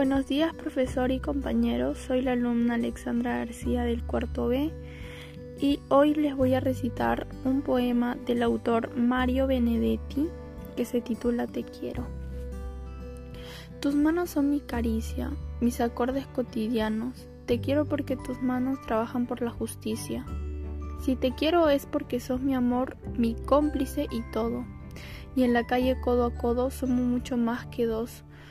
Buenos días, profesor y compañeros. Soy la alumna Alexandra García del cuarto B y hoy les voy a recitar un poema del autor Mario Benedetti que se titula Te quiero. Tus manos son mi caricia, mis acordes cotidianos. Te quiero porque tus manos trabajan por la justicia. Si te quiero es porque sos mi amor, mi cómplice y todo. Y en la calle codo a codo somos mucho más que dos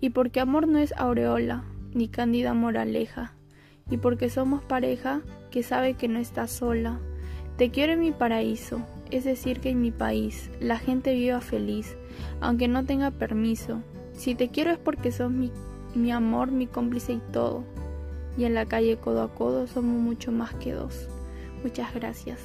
y porque amor no es aureola, ni cándida moraleja, y porque somos pareja que sabe que no está sola. Te quiero en mi paraíso, es decir, que en mi país la gente viva feliz, aunque no tenga permiso. Si te quiero es porque sos mi, mi amor, mi cómplice y todo. Y en la calle codo a codo somos mucho más que dos. Muchas gracias.